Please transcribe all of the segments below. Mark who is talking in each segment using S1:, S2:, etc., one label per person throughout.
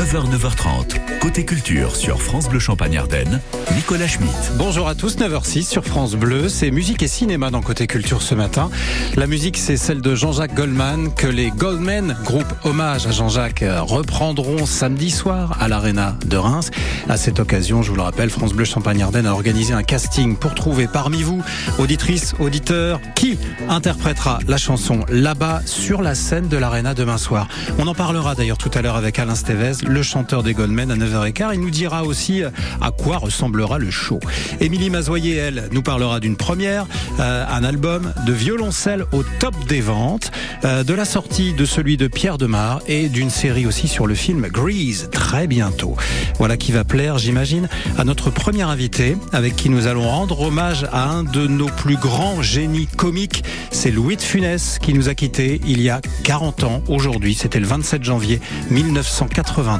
S1: 9h, 9h30. Côté culture sur France Bleu Champagne-Ardenne, Nicolas Schmitt.
S2: Bonjour à tous, 9h06 sur France Bleu. C'est musique et cinéma dans Côté culture ce matin. La musique, c'est celle de Jean-Jacques Goldman que les Goldman, groupe hommage à Jean-Jacques, reprendront samedi soir à l'Arena de Reims. À cette occasion, je vous le rappelle, France Bleu Champagne-Ardenne a organisé un casting pour trouver parmi vous, auditrices, auditeurs, qui interprétera la chanson là-bas sur la scène de l'Arena demain soir. On en parlera d'ailleurs tout à l'heure avec Alain Stevez, le chanteur des Goldmen à 9h15. Il nous dira aussi euh, à quoi ressemblera le show. Émilie Mazoyer, elle, nous parlera d'une première, euh, un album de violoncelle au top des ventes, euh, de la sortie de celui de Pierre Demar et d'une série aussi sur le film Grease très bientôt. Voilà qui va plaire, j'imagine, à notre premier invité avec qui nous allons rendre hommage à un de nos plus grands génies comiques. C'est Louis de Funès qui nous a quittés il y a 40 ans aujourd'hui. C'était le 27 janvier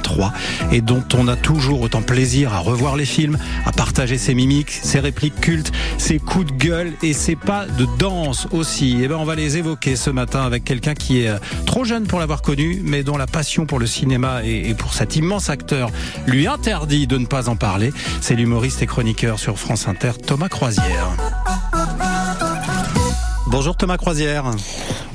S2: 1983 et dont on a toujours autant plaisir à revoir les films, à partager ses mimiques, ses répliques cultes, ses coups de gueule et ses pas de danse aussi. Et eh ben on va les évoquer ce matin avec quelqu'un qui est euh, trop jeune pour l'avoir connu, mais dont la passion pour le cinéma et pour cet immense acteur lui interdit de ne pas en parler. C'est l'humoriste et chroniqueur sur France Inter Thomas Croisière. Bonjour Thomas Croisière.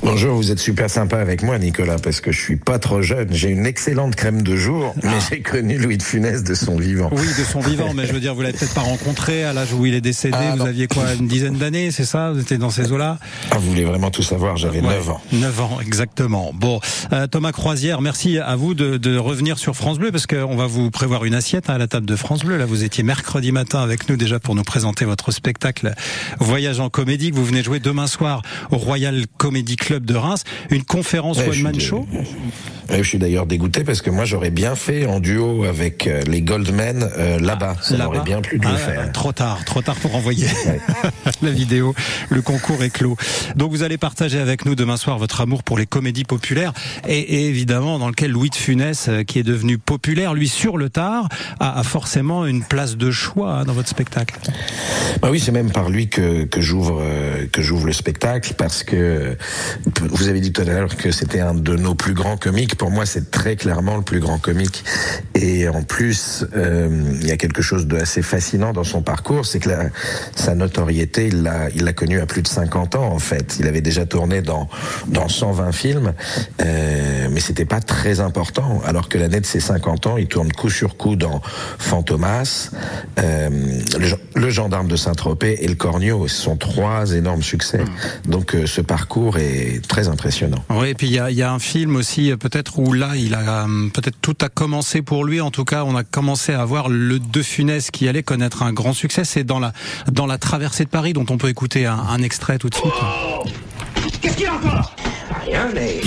S3: Bonjour, vous êtes super sympa avec moi, Nicolas, parce que je suis pas trop jeune. J'ai une excellente crème de jour, mais ah. j'ai connu Louis de Funès de son vivant.
S2: Oui, de son vivant, mais je veux dire, vous l'avez peut-être pas rencontré à l'âge où il est décédé. Ah, vous aviez quoi, une dizaine d'années, c'est ça? Vous étiez dans ces eaux-là?
S3: Ah, vous voulez vraiment tout savoir J'avais 9 ans.
S2: 9 ans, exactement. Bon, euh, Thomas Croisière, merci à vous de, de revenir sur France Bleu, parce qu'on va vous prévoir une assiette hein, à la table de France Bleu. Là, vous étiez mercredi matin avec nous déjà pour nous présenter votre spectacle Voyage en comédie que vous venez jouer demain soir au Royal Comedy Club de Reims une conférence one-man show?
S3: je suis d'ailleurs dégoûté parce que moi j'aurais bien fait en duo avec euh, les Goldmen euh, là-bas. Ça m'aurait bien plu de le ah, faire.
S2: Trop tard, trop tard pour envoyer la vidéo. Le concours est clos. Donc vous allez partager avec nous demain soir votre amour pour les comédies populaires et, évidemment dans lequel Louis de Funès, euh, qui est devenu populaire, lui sur le tard, a, forcément une place de choix hein, dans votre spectacle.
S3: Bah oui, c'est même par lui que, que j'ouvre que j'ouvre le spectacle parce que vous avez dit tout à l'heure que c'était un de nos plus grands comiques. Pour moi, c'est très clairement le plus grand comique. Et en plus, euh, il y a quelque chose de assez fascinant dans son parcours, c'est que la, sa notoriété, il l'a, il l'a connu à plus de 50 ans en fait. Il avait déjà tourné dans dans 120 films, euh, mais c'était pas très important. Alors que l'année de ses 50 ans, il tourne coup sur coup dans Fantomas, euh, le, le, gendarme de Saint-Tropez et le Cornio. Ce sont trois énormes succès. Donc euh, ce parcours est très impressionnant.
S2: Oui, et puis il y a, y a, un film aussi euh, peut-être où là, il a euh, peut-être tout a commencé pour lui. En tout cas, on a commencé à voir le De Funès qui allait connaître un grand succès. C'est dans la dans la traversée de Paris dont on peut écouter un, un extrait tout de suite.
S4: Qu'est-ce qu'il y a encore?
S5: Rien, mais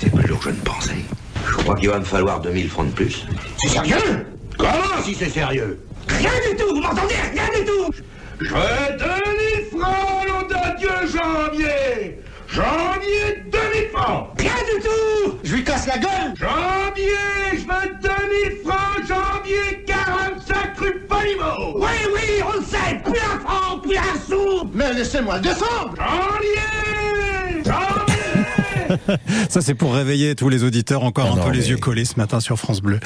S5: c'est plus lourd que je ne pensais. Je crois qu'il va me falloir 2000 francs de plus.
S4: C'est sérieux?
S5: Comment si c'est sérieux?
S4: Rien du tout, vous m'entendez? Rien du tout
S6: Je veux 2000 francs, nom de Dieu, janvier Janvier, 2000 francs.
S4: Rien du tout. Je lui casse la gueule.
S6: Janvier, je veux 2000 francs, janvier, 45 rue Polimo
S4: Oui, oui, on le sait. Plus un franc, plus un sou. Mais laissez-moi le descendre
S6: Janvier Janvier
S2: Ça, c'est pour réveiller tous les auditeurs encore ah un peu les yeux collés ce matin sur France Bleu.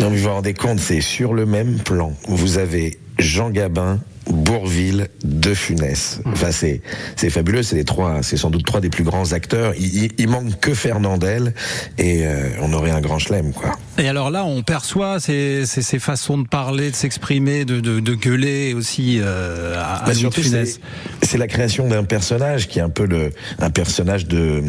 S3: Non, mais vous vous rendez compte, c'est sur le même plan. Vous avez Jean Gabin, Bourville, De Funès. Enfin, c'est c'est fabuleux. C'est les trois, c'est sans doute trois des plus grands acteurs. Il, il, manque que Fernandel et euh, on aurait un grand chelem, quoi.
S2: Et alors là, on perçoit ces, ces, ces façons de parler, de s'exprimer, de, de, de, gueuler aussi euh, à, bah, Funès.
S3: C'est la création d'un personnage qui est un peu le un personnage de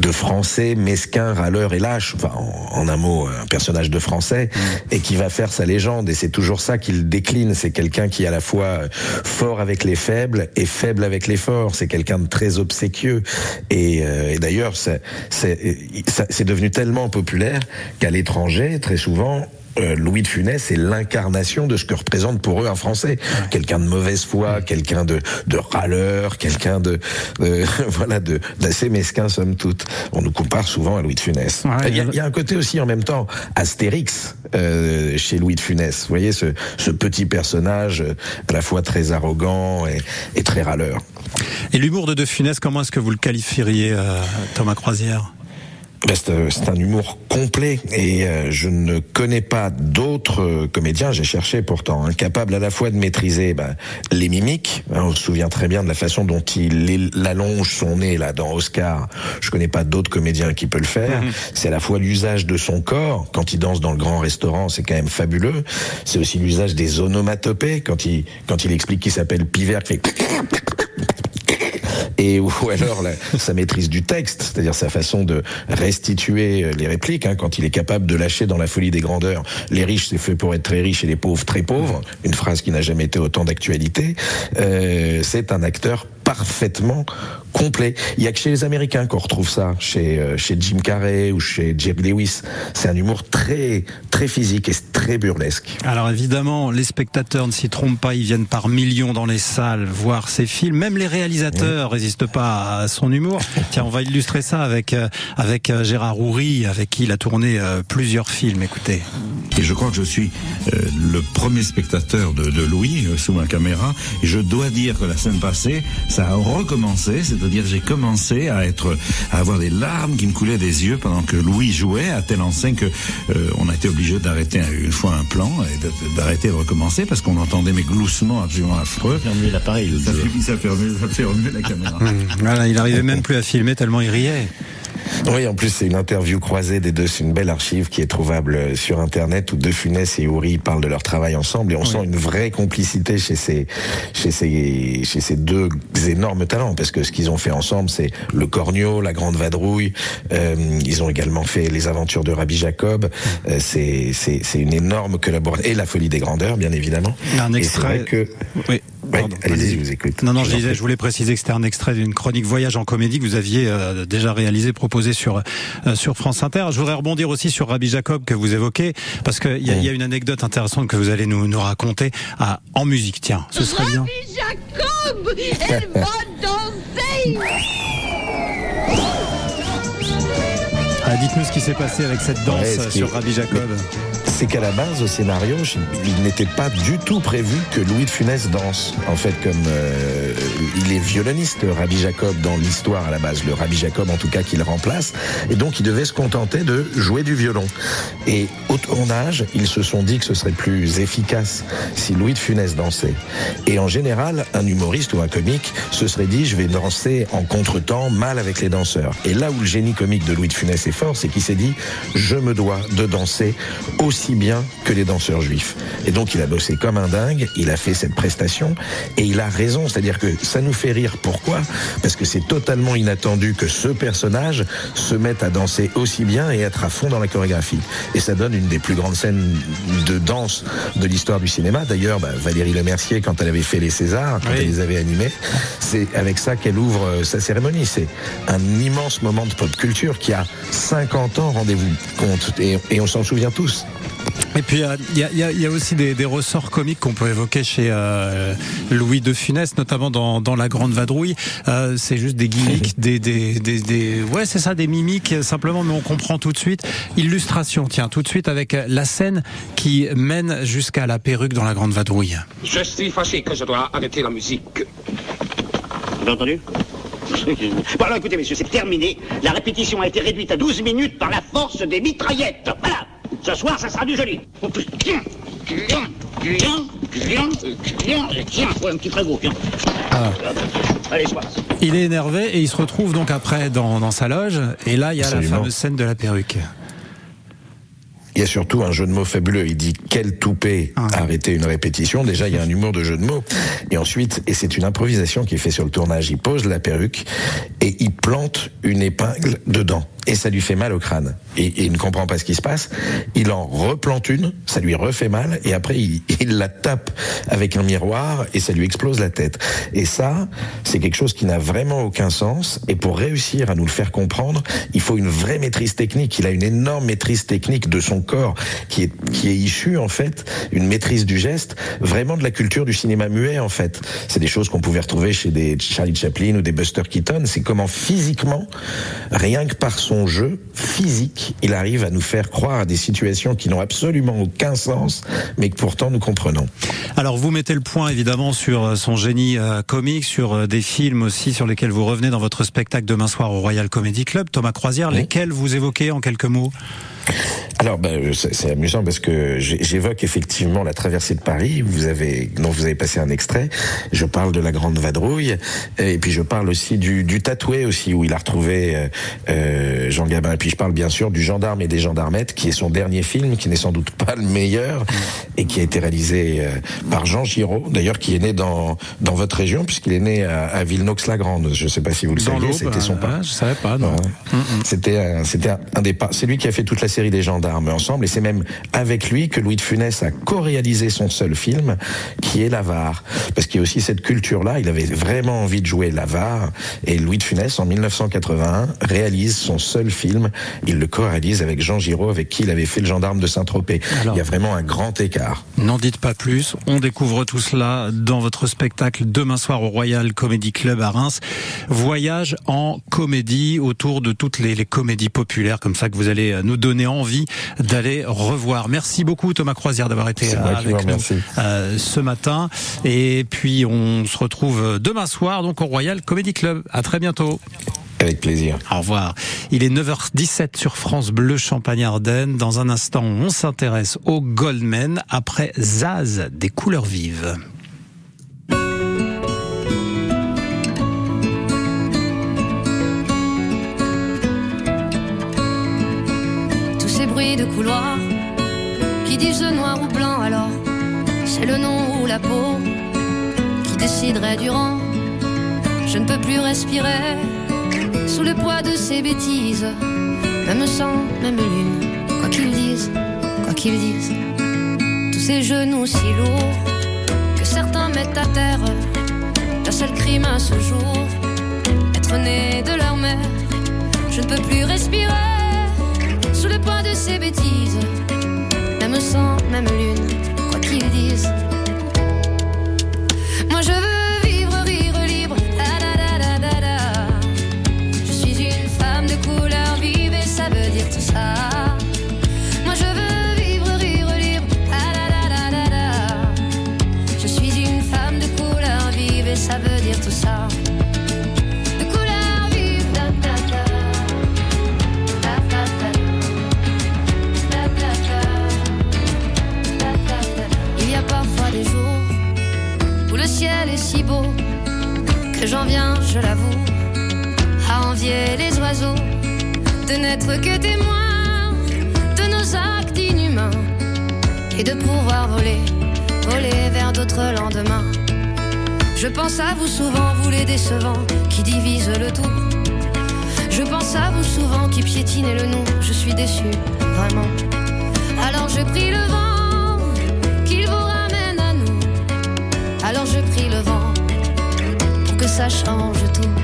S3: de français mesquin, râleur et lâche. Enfin, en, un mot, un personnage de français mm. et qui va faire sa légende. Et c'est toujours ça qu'il décline. C'est quelqu'un qui à la fois fort avec les faibles et faible avec les forts. C'est quelqu'un de très obséquieux. Et, euh, et d'ailleurs, c'est devenu tellement populaire qu'à l'étranger, très souvent, euh, Louis de Funès est l'incarnation de ce que représente pour eux un Français. Quelqu'un de mauvaise foi, quelqu'un de, de râleur, quelqu'un de, voilà de d'assez mesquin somme toute. On nous compare souvent à Louis de Funès. il, y a, un côté aussi en même temps Astérix euh, chez Louis de Funès. Vous voyez ce, ce petit personnage euh, à la fois très arrogant et, et très râleur.
S2: Et l'humour de De Funès, comment est-ce que vous le qualifieriez, Thomas Croisière?
S3: C'est un humour complet et euh, je ne connais pas d'autres euh, comédiens, j'ai cherché pourtant, incapables hein, à la fois de maîtriser ben, les mimiques, hein, on se souvient très bien de la façon dont il allonge son nez là dans Oscar, je connais pas d'autres comédiens qui peuvent le faire, mhm. c'est à la fois l'usage de son corps, quand il danse dans le grand restaurant, c'est quand même fabuleux, c'est aussi l'usage des onomatopées, quand il, quand il explique qu'il s'appelle Pivert, qui fait et ou alors sa maîtrise du texte, c'est-à-dire sa façon de restituer euh, les répliques, hein, quand il est capable de lâcher dans la folie des grandeurs, les riches c'est fait pour être très riches et les pauvres très pauvres, une phrase qui n'a jamais été autant d'actualité, euh, c'est un acteur parfaitement complet. Il y a que chez les Américains qu'on retrouve ça, chez euh, chez Jim Carrey ou chez Jerry Lewis. C'est un humour très très physique et très burlesque.
S2: Alors évidemment, les spectateurs ne s'y trompent pas, ils viennent par millions dans les salles voir ces films. Même les réalisateurs résistent pas à son humour. Tiens, on va illustrer ça avec euh, avec euh, Gérard Houry, avec qui il a tourné plusieurs films. Écoutez.
S7: Et je crois que je suis le premier spectateur de, de Louis sous ma caméra. Et je dois dire que la semaine passée, ça a recommencé, c'est-à-dire j'ai commencé à être, à avoir des larmes qui me coulaient des yeux pendant que Louis jouait à telle enseigne que euh, on a été obligé d'arrêter une fois un plan et d'arrêter de recommencer parce qu'on entendait mes gloussements absolument affreux.
S8: Fermer l'appareil.
S7: Ça, ça, ça fait remuer la caméra.
S2: voilà, il arrivait même plus à filmer tellement il riait.
S3: Oui, en plus, c'est une interview croisée des deux. C'est une belle archive qui est trouvable sur Internet où De Funès et Uri parlent de leur travail ensemble et on sent une vraie complicité chez ces, chez ces, chez ces deux énormes talents parce que ce qu'ils ont fait ensemble, c'est Le Cornio, La Grande Vadrouille. Euh, ils ont également fait Les Aventures de Rabbi Jacob. Euh, c'est, c'est, c'est une énorme collaboration. Et La Folie des Grandeurs, bien évidemment.
S2: Un extrait.
S3: que...
S2: Oui.
S3: Allez-y, je vous écoute.
S2: Non, non, je, disais, je voulais préciser que c'était un extrait d'une chronique voyage en comédie que vous aviez euh, déjà réalisé, proposé sur euh, sur France Inter. Je voudrais rebondir aussi sur Rabbi Jacob que vous évoquez parce qu'il y, a, y a une anecdote intéressante que vous allez nous, nous raconter à, en musique. Tiens, ce serait bien.
S9: Rabbi Jacob, elle va danser.
S2: Ah, dites-nous ce qui s'est passé avec cette danse sur Rabbi Jacob
S3: c'est qu'à la base, au scénario, il n'était pas du tout prévu que Louis de Funès danse. En fait, comme euh, il est violoniste, Rabbi Jacob, dans l'histoire à la base, le Rabbi Jacob en tout cas qu'il remplace, et donc il devait se contenter de jouer du violon. Et au tournage, ils se sont dit que ce serait plus efficace si Louis de Funès dansait. Et en général, un humoriste ou un comique se serait dit, je vais danser en contretemps, mal avec les danseurs. Et là où le génie comique de Louis de Funès est fort, c'est qu'il s'est dit, je me dois de danser aussi bien que les danseurs juifs. Et donc il a bossé comme un dingue, il a fait cette prestation et il a raison, c'est-à-dire que ça nous fait rire. Pourquoi? Parce que c'est totalement inattendu que ce personnage se mette à danser aussi bien et être à fond dans la chorégraphie. Et ça donne une des plus grandes scènes de danse de l'histoire du cinéma. D'ailleurs, bah, Valérie Lemercier, quand elle avait fait les Césars, quand elle les avait animés, c'est avec ça qu'elle ouvre euh, sa cérémonie. C'est un immense moment de pop culture qui a 50 ans, rendez-vous compte, et, et on s'en souvient tous.
S2: Et puis il y a, aussi des, ressorts comiques qu'on peut évoquer chez euh, Louis de Funès, notamment dans, La Grande Vadrouille. Euh, c'est juste des gimmicks, des, des, des, ouais c'est ça, des mimiques simplement, mais on comprend tout de suite. Illustration, tiens, tout de suite avec la scène qui mène jusqu'à la perruque dans La Grande Vadrouille.
S10: Je suis fâché que je dois arrêter la musique.
S8: Vous avez entendu? Bon alors écoutez messieurs, c'est terminé. La répétition a été réduite à 12 minutes par la force des mitraillettes. Voilà ce soir, ça sera du joli. Tiens, tiens, tiens, tiens, tiens, tiens, un petit tiens. Ah. Allez, sois.
S2: Il est énervé et il se retrouve donc après dans, dans sa loge. Et là, il y a la fameuse scène de la perruque.
S3: Il y a surtout un jeu de mots fabuleux. Il dit quel toupet ah. arrêter une répétition. Déjà, il y a un humour de jeu de mots. Et ensuite, et c'est une improvisation qui est faite sur le tournage. Il pose la perruque et il plante une épingle dedans et ça lui fait mal au crâne. Et, il ne comprend pas ce qui se passe. Il en replante une, ça lui refait mal, et après il, il, la tape avec un miroir et ça lui explose la tête. Et ça, c'est quelque chose qui n'a vraiment aucun sens. Et pour réussir à nous le faire comprendre, il faut une vraie maîtrise technique. Il a une énorme maîtrise technique de son corps qui est qui est issu en fait une maîtrise du geste, vraiment de la culture du cinéma muet en fait. C'est des choses qu'on pouvait retrouver chez des Charlie Chaplin ou des Buster Keaton. C'est comment physiquement, rien que par son jeu physique, il arrive à nous faire croire à des situations qui n'ont absolument aucun sens, mais que pourtant nous comprenons.
S2: Alors vous mettez le point évidemment sur euh, son génie euh, comique, sur euh, des films aussi sur lesquels vous revenez dans votre spectacle demain soir au Royal Comedy Club. Thomas Croisière, lesquels vous évoquez en quelques mots?
S3: Alors, ben, c'est amusant parce que j'évoque effectivement la traversée de Paris. Vous avez, dont vous avez passé un extrait. Je parle de la Grande Vadrouille et puis je parle aussi du, du tatoué aussi où il a retrouvé euh, euh, Jean Gabin. Et puis je parle bien sûr du Gendarme et des Gendarmettes qui est son dernier film, qui n'est sans doute pas le meilleur et qui a été réalisé euh, par Jean Giraud, d'ailleurs qui est né dans dans votre région puisqu'il est né à, à Villenox-la-Grande. Je ne sais pas si vous le saviez. C'était son pas.
S2: je savais pas. Non.
S3: C'était c'était un, un des pas. C'est lui qui a fait toute la série des gendarmes ensemble, et c'est même avec lui que Louis de Funès a co-réalisé son seul film, qui est L'Avare. Parce qu'il y a aussi cette culture-là, il avait vraiment envie de jouer L'Avare, et Louis de Funès, en 1981, réalise son seul film, il le co-réalise avec Jean Giraud, avec qui il avait fait Le Gendarme de Saint-Tropez. Il y a vraiment un grand écart.
S2: N'en dites pas plus, on découvre tout cela dans votre spectacle demain soir au Royal Comedy Club à Reims. Voyage en comédie autour de toutes les, les comédies populaires, comme ça que vous allez nous donner envie d'aller revoir. Merci beaucoup Thomas Croisière d'avoir été avec nous euh, ce matin. Et puis on se retrouve demain soir donc au Royal Comedy Club. À très bientôt.
S3: Avec plaisir.
S2: Au revoir. Il est 9h17 sur France Bleu Champagne-Ardenne. Dans un instant, on s'intéresse au Goldman après Zaz des couleurs vives.
S11: De couloir qui disent noir ou blanc alors c'est le nom ou la peau qui déciderait du rang. Je ne peux plus respirer sous le poids de ces bêtises, même sang, même lune, quoi qu'ils disent, quoi qu'ils disent. Tous ces genoux si lourds que certains mettent à terre, la seule crime à ce jour, être né de leur mère. Je ne peux plus respirer sous le poids de ces bêtises. Même sang, même lune, quoi qu'ils disent. Moi je veux vivre, rire libre. Je suis une femme de couleur vive et ça veut dire tout ça. N'être que témoins de nos actes inhumains et de pouvoir voler, voler vers d'autres lendemains. Je pense à vous souvent, vous les décevants qui divisent le tout. Je pense à vous souvent qui piétinez le nom, je suis déçu, vraiment. Alors je prie le vent Alors je prie le vent pour que ça change tout.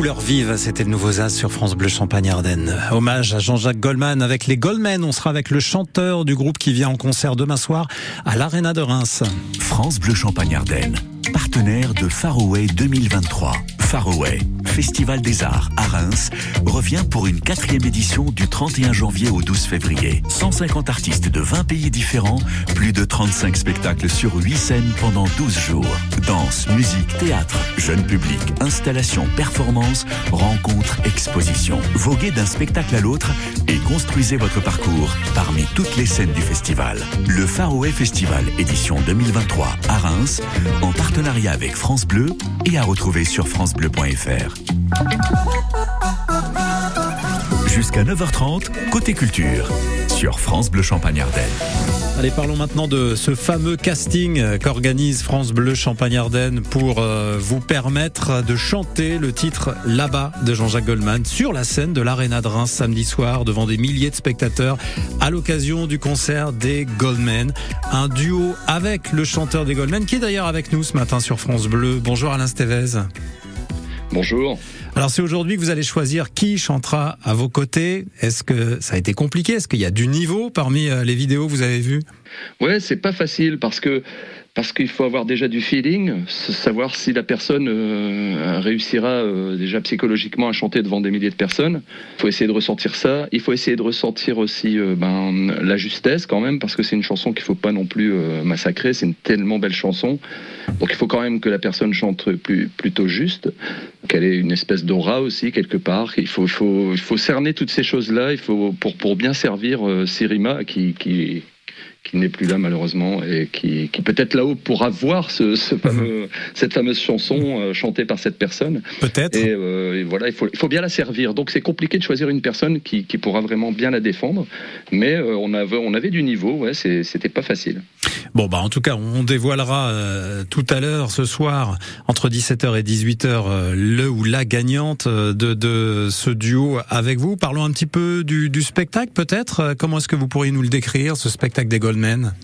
S2: Couleurs vives, c'était le nouveau Zaz sur France Bleu Champagne-Ardenne. Hommage à Jean-Jacques Goldman avec les Goldmen. On sera avec le chanteur du groupe qui vient en concert demain soir à l'Arena de Reims.
S1: France Bleu Champagne-Ardenne, partenaire de Faraway 2023. Faraway, Festival des Arts à Reims, revient pour une quatrième édition du 31 janvier au 12 février. 150 artistes de 20 pays différents, plus de 35 spectacles sur 8 scènes pendant 12 jours. Danse, musique, théâtre, jeune public, installation, performance, rencontres, expositions. Voguez d'un spectacle à l'autre et construisez votre parcours parmi toutes les scènes du festival. Le Faroé Festival édition 2023 à Reims, en partenariat avec France Bleu et à retrouver sur francebleu.fr. Jusqu'à 9h30, côté culture, sur France Bleu Champagne-Ardenne.
S2: Allez, parlons maintenant de ce fameux casting qu'organise France Bleu Champagne-Ardenne pour euh, vous permettre de chanter le titre Là-bas de Jean-Jacques Goldman sur la scène de l'Arena de Reims samedi soir devant des milliers de spectateurs à l'occasion du concert des Goldmen. Un duo avec le chanteur des Goldmen qui est d'ailleurs avec nous ce matin sur France Bleu. Bonjour Alain Stevez.
S12: Bonjour.
S2: Alors c'est aujourd'hui que vous allez choisir qui chantera à vos côtés. Est-ce que ça a été compliqué? Est-ce qu'il y a du niveau parmi euh, les vidéos que vous avez vues?
S12: Ouais, c'est pas facile parce que parce qu'il faut avoir déjà du feeling, savoir si la personne euh, réussira euh, déjà psychologiquement à chanter devant des milliers de personnes. Il faut essayer de ressentir ça. Il faut essayer de ressentir aussi euh, ben, la justesse quand même, parce que c'est une chanson qu'il faut pas non plus massacrer. C'est une tellement belle chanson. Donc il faut quand même que la personne chante plus, plutôt juste, qu'elle ait une espèce d'aura aussi quelque part. Il faut, cerner toutes ces choses-là. Pour, bien servir Sirima qui qui n'est plus là malheureusement et qui, qui peut-être là-haut pourra voir ce, ce fameux, cette fameuse chanson euh, chantée par cette personne.
S2: Peut-être.
S12: Et, euh, et, voilà, il faut, il faut bien la servir. Donc c'est compliqué de choisir une personne qui, qui pourra vraiment bien la défendre, mais euh, on, avait, on avait du niveau, ouais, c'était pas facile.
S2: Bon, bah en tout cas, on dévoilera tout à l'heure, ce soir, entre 17h et 18h, euh, le ou la gagnante de, de ce duo avec vous. Parlons un petit peu du, du spectacle, peut-être. Comment est-ce que vous pourriez nous le décrire, ce spectacle des Goldmen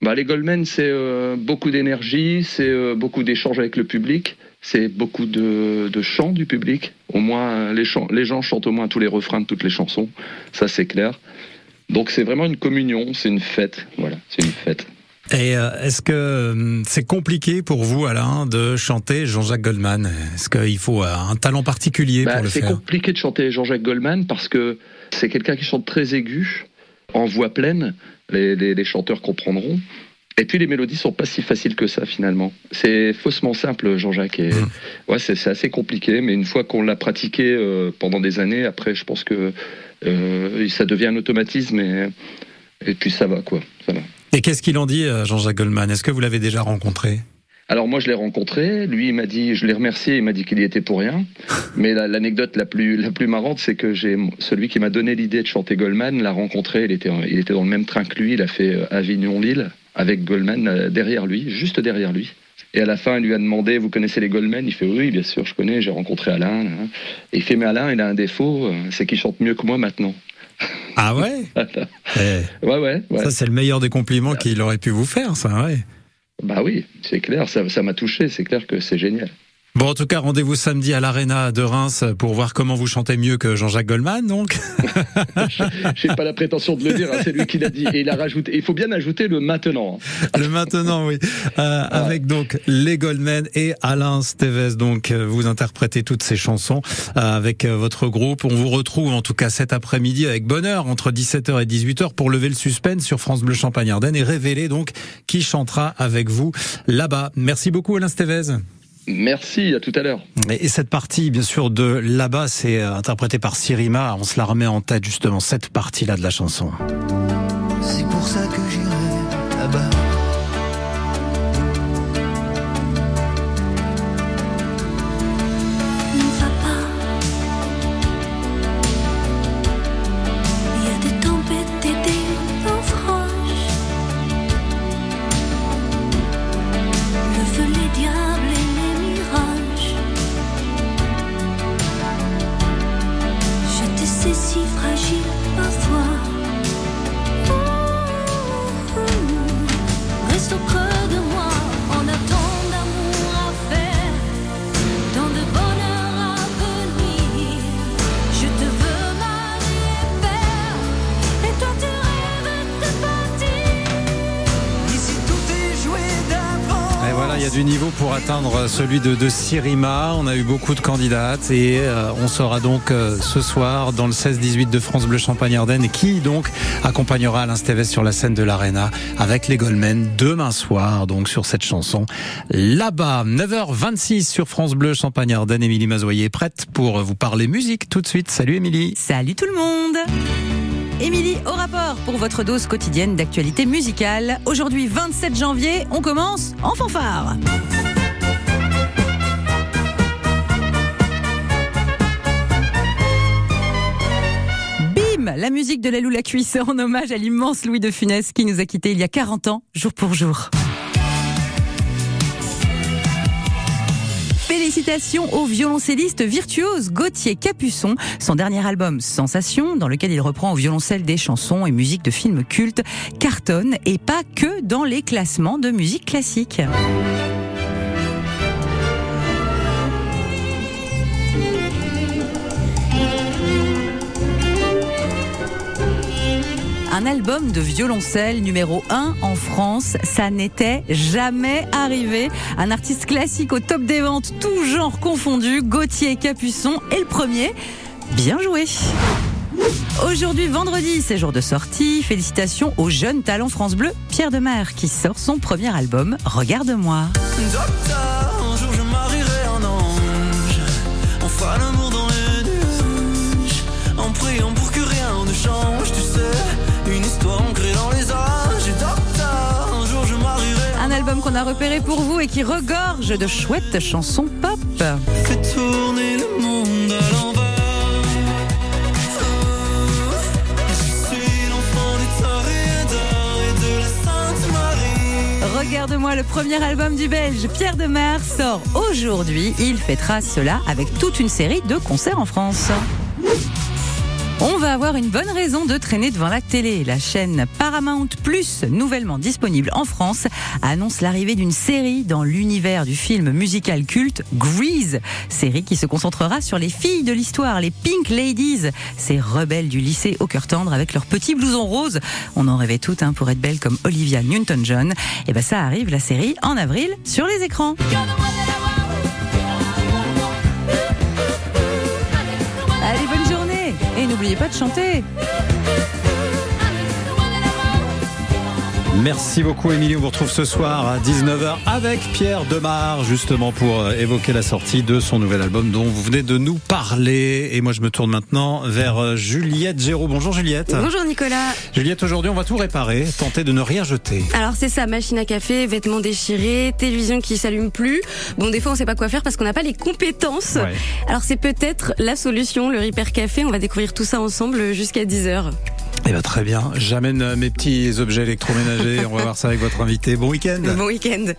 S12: bah, Les Goldmen, c'est euh, beaucoup d'énergie, c'est euh, beaucoup d'échanges avec le public, c'est beaucoup de, de chants du public. Au moins, les, chants, les gens chantent au moins tous les refrains de toutes les chansons, ça c'est clair. Donc c'est vraiment une communion, c'est une fête, voilà, c'est une fête.
S2: Et euh, est-ce que c'est compliqué pour vous, Alain, de chanter Jean-Jacques Goldman? Est-ce qu'il faut un talent particulier
S12: bah,
S2: pour le faire?
S12: C'est compliqué de chanter Jean-Jacques Goldman parce que c'est quelqu'un qui chante très aigu, en voix pleine, les, les, les, chanteurs comprendront. Et puis les mélodies sont pas si faciles que ça finalement. C'est faussement simple, Jean-Jacques. Et mmh. ouais, c'est assez compliqué, mais une fois qu'on l'a pratiqué euh, pendant des années, après, je pense que euh, ça devient un automatisme et, et puis ça va quoi. Ça va.
S2: Et qu'est-ce qu'il en dit, euh, Jean-Jacques Goldman? Est-ce que vous l'avez déjà rencontré?
S12: Alors moi je l'ai rencontré, lui il m'a dit, je l'ai remercié, il m'a dit qu'il y était pour rien. Mais l'anecdote la, plus la plus marrante, c'est que j'ai celui qui m'a donné l'idée de chanter Goldman l'a rencontré, il était il était dans le même train que lui, il a fait euh, Avignon-Lille avec Goldman derrière lui, juste derrière lui. Et à la fin, il lui a demandé, vous connaissez les Goldman? Il fait oui, bien sûr, je connais, j'ai rencontré Alain. Et il fait mais Alain, il a un défaut, euh, c'est qu'il chante mieux que moi maintenant.
S2: Ah ouais?
S12: Eh. ouais, ouais, ouais,
S2: Ça, c'est le meilleur des compliments qu'il aurait pu vous faire, ça, ouais.
S12: Bah oui, c'est clair, ça m'a touché, c'est clair que c'est génial.
S2: Bon, en tout cas, rendez-vous samedi à l'Arena de Reims pour voir comment vous chantez mieux que Jean-Jacques Goldman, donc.
S12: Je n'ai pas la prétention de le dire, hein, c'est lui qui l'a dit. Et il a rajouté, il faut bien ajouter le maintenant.
S2: Le maintenant, oui. Euh, ouais. Avec donc les Goldmen et Alain Stevez, donc vous interprétez toutes ces chansons euh, avec votre groupe. On vous retrouve en tout cas cet après-midi avec bonheur entre 17h et 18h pour lever le suspense sur France Bleu Champagne Ardenne et révéler donc qui chantera avec vous là-bas. Merci beaucoup Alain Stevez.
S12: Merci, à tout à l'heure.
S2: Et cette partie, bien sûr, de là-bas, c'est interprété par Sirima. On se la remet en tête, justement, cette partie-là de la chanson.
S13: C'est pour ça que j'irai là-bas.
S2: Atteindre celui de, Sirima. On a eu beaucoup de candidates et euh, on saura donc euh, ce soir dans le 16-18 de France Bleu Champagne-Ardenne qui donc accompagnera Alain Stevez sur la scène de l'Arena avec les Goldmen demain soir donc sur cette chanson là-bas. 9h26 sur France Bleu Champagne-Ardenne. Émilie Mazoyer est prête pour vous parler musique tout de suite. Salut Émilie.
S14: Salut tout le monde. Émilie au rapport pour votre dose quotidienne d'actualité musicale. Aujourd'hui 27 janvier, on commence en fanfare. La musique de la Loula Cuisse en hommage à l'immense Louis de Funès qui nous a quittés il y a 40 ans, jour pour jour. Félicitations au violoncelliste virtuose Gauthier Capuçon. Son dernier album Sensation, dans lequel il reprend au violoncelle des chansons et musiques de films cultes, cartonne et pas que dans les classements de musique classique. Un album de violoncelle numéro 1 en France, ça n'était jamais arrivé. Un artiste classique au top des ventes, tout genre confondu, Gauthier Capuçon est le premier. Bien joué. Aujourd'hui, vendredi, c'est jour de sortie. Félicitations au jeune talent France Bleu, Pierre Demer, qui sort son premier album, Regarde-moi. Qu'on a repéré pour vous et qui regorge de chouettes chansons pop.
S13: Tourner le monde à l'envers. De Marie.
S14: Regarde-moi, le premier album du Belge Pierre Demer sort aujourd'hui. Il fêtera cela avec toute une série de concerts en France. On va avoir une bonne raison de traîner devant la télé. La chaîne Paramount Plus, nouvellement disponible en France, annonce l'arrivée d'une série dans l'univers du film musical culte Grease. Série qui se concentrera sur les filles de l'histoire, les Pink Ladies, ces rebelles du lycée au cœur tendre avec leurs petits blousons roses. On en rêvait toutes hein, pour être belles comme Olivia Newton-John. Et ben ça arrive la série en avril sur les écrans. N'oubliez pas de chanter
S2: Merci beaucoup Émilie, on vous retrouve ce soir à 19h avec Pierre Demar justement pour euh, évoquer la sortie de son nouvel album dont vous venez de nous parler. Et moi je me tourne maintenant vers euh, Juliette Géraud. Bonjour Juliette.
S15: Bonjour Nicolas.
S2: Juliette, aujourd'hui on va tout réparer, tenter de ne rien jeter.
S15: Alors c'est ça, machine à café, vêtements déchirés, télévision qui s'allume plus. Bon, des fois on sait pas quoi faire parce qu'on n'a pas les compétences.
S2: Ouais.
S15: Alors c'est peut-être la solution, le Repair Café. On va découvrir tout ça ensemble jusqu'à 10h.
S2: Eh ben très bien, j'amène euh, mes petits objets électroménagers, on va voir ça avec votre invité. Bon week-end
S15: Bon week-end.